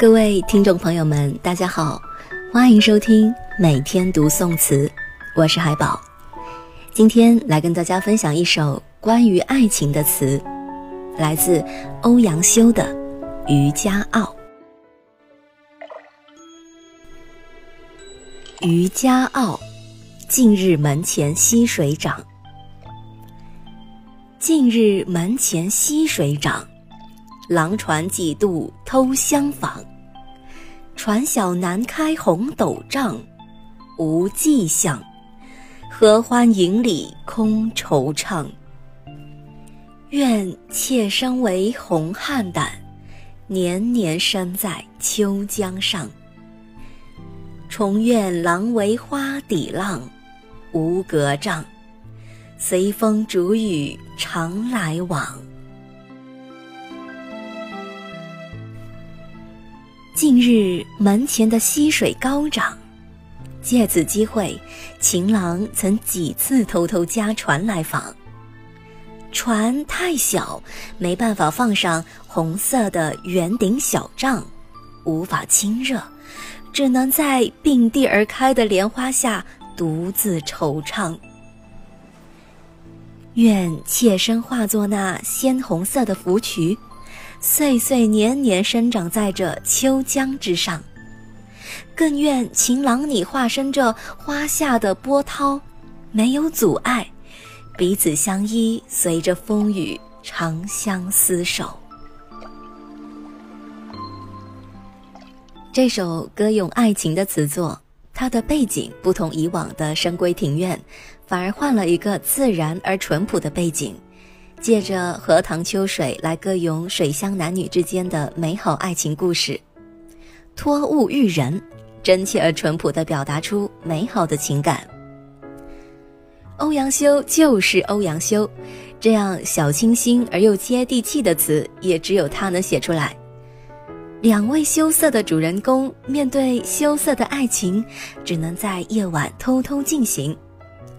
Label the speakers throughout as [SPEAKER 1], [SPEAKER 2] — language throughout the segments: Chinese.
[SPEAKER 1] 各位听众朋友们，大家好，欢迎收听每天读宋词，我是海宝。今天来跟大家分享一首关于爱情的词，来自欧阳修的《渔家傲》。《渔家傲》，近日门前溪水涨。近日门前溪水涨，郎船几度偷相访。船小南开红斗帐，无迹象。合欢影里空惆怅。愿妾身为红菡萏，年年生在秋江上。重愿郎为花底浪，无隔障。随风逐雨常来往。近日门前的溪水高涨，借此机会，情郎曾几次偷偷加船来访。船太小，没办法放上红色的圆顶小帐，无法亲热，只能在并蒂而开的莲花下独自惆怅。愿妾身化作那鲜红色的芙蕖。岁岁年年生长在这秋江之上，更愿情郎你化身这花下的波涛，没有阻碍，彼此相依，随着风雨长相厮守。这首歌咏爱情的词作，它的背景不同以往的深闺庭院，反而换了一个自然而淳朴的背景。借着荷塘秋水来歌咏水乡男女之间的美好爱情故事，托物喻人，真切而淳朴地表达出美好的情感。欧阳修就是欧阳修，这样小清新而又接地气的词，也只有他能写出来。两位羞涩的主人公面对羞涩的爱情，只能在夜晚偷偷进行。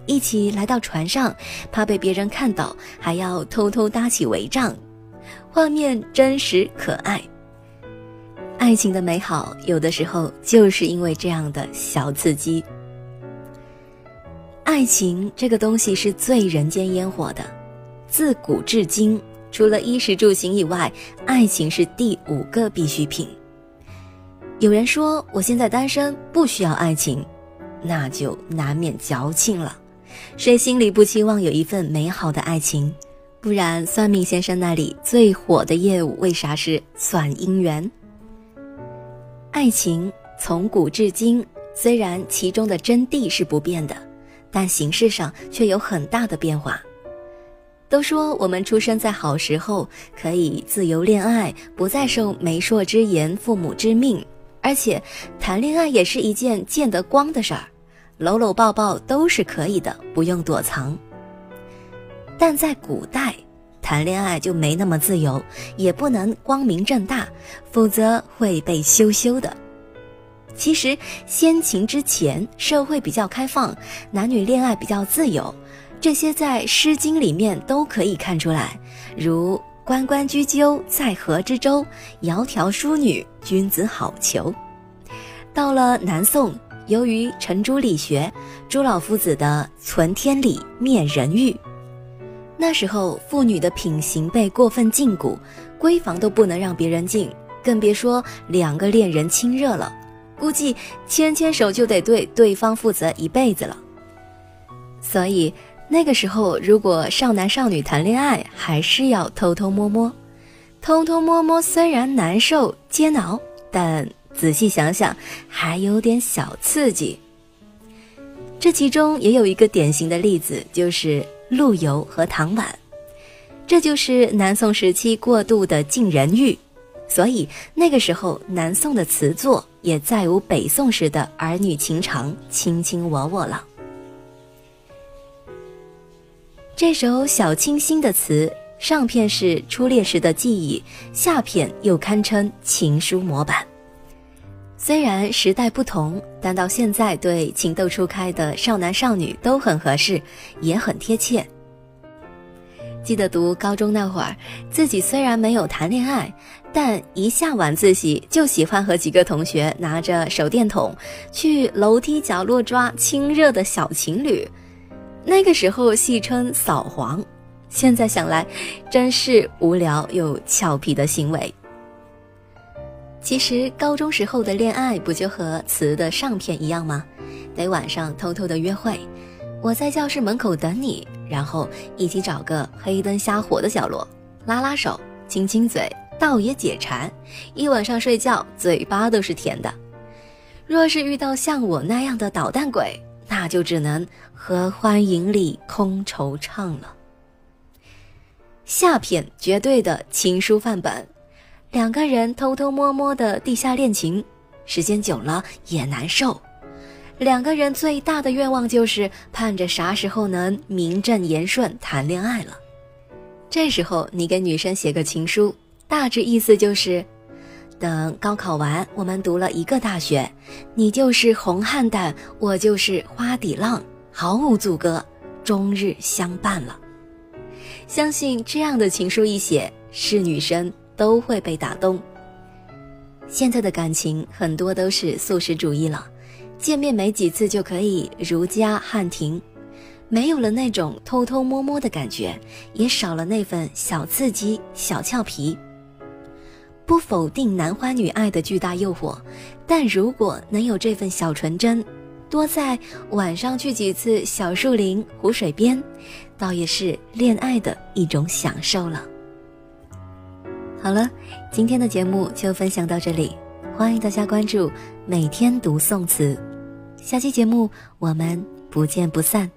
[SPEAKER 1] 一起来到船上，怕被别人看到，还要偷偷搭起帷帐，画面真实可爱。爱情的美好，有的时候就是因为这样的小刺激。爱情这个东西是最人间烟火的，自古至今，除了衣食住行以外，爱情是第五个必需品。有人说我现在单身，不需要爱情，那就难免矫情了。谁心里不期望有一份美好的爱情？不然，算命先生那里最火的业务为啥是算姻缘？爱情从古至今，虽然其中的真谛是不变的，但形式上却有很大的变化。都说我们出生在好时候，可以自由恋爱，不再受媒妁之言、父母之命，而且谈恋爱也是一件见得光的事儿。搂搂抱抱都是可以的，不用躲藏。但在古代，谈恋爱就没那么自由，也不能光明正大，否则会被羞羞的。其实先秦之前，社会比较开放，男女恋爱比较自由，这些在《诗经》里面都可以看出来。如“关关雎鸠，在河之洲，窈窕淑女，君子好逑。”到了南宋。由于程朱理学，朱老夫子的“存天理，灭人欲”，那时候妇女的品行被过分禁锢，闺房都不能让别人进，更别说两个恋人亲热了。估计牵牵手就得对对方负责一辈子了。所以那个时候，如果少男少女谈恋爱，还是要偷偷摸摸。偷偷摸摸虽然难受煎熬，但。仔细想想，还有点小刺激。这其中也有一个典型的例子，就是陆游和唐婉。这就是南宋时期过度的禁人欲，所以那个时候南宋的词作也再无北宋时的儿女情长、卿卿我我了。这首小清新的词，上片是初恋时的记忆，下片又堪称情书模板。虽然时代不同，但到现在对情窦初开的少男少女都很合适，也很贴切。记得读高中那会儿，自己虽然没有谈恋爱，但一下晚自习就喜欢和几个同学拿着手电筒去楼梯角落抓亲热的小情侣。那个时候戏称“扫黄”，现在想来，真是无聊又俏皮的行为。其实高中时候的恋爱不就和词的上片一样吗？得晚上偷偷的约会，我在教室门口等你。然后一起找个黑灯瞎火的角落，拉拉手，亲亲嘴，倒也解馋。一晚上睡觉，嘴巴都是甜的。若是遇到像我那样的捣蛋鬼，那就只能合欢营里空惆怅了。下片绝对的情书范本，两个人偷偷摸摸的地下恋情，时间久了也难受。两个人最大的愿望就是盼着啥时候能名正言顺谈恋爱了。这时候你给女生写个情书，大致意思就是：等高考完，我们读了一个大学，你就是红菡萏，我就是花底浪，毫无阻隔，终日相伴了。相信这样的情书一写，是女生都会被打动。现在的感情很多都是素食主义了。见面没几次就可以如家汉庭，没有了那种偷偷摸摸的感觉，也少了那份小刺激、小俏皮。不否定男欢女爱的巨大诱惑，但如果能有这份小纯真，多在晚上去几次小树林、湖水边，倒也是恋爱的一种享受了。好了，今天的节目就分享到这里，欢迎大家关注每天读宋词。下期节目我们不见不散。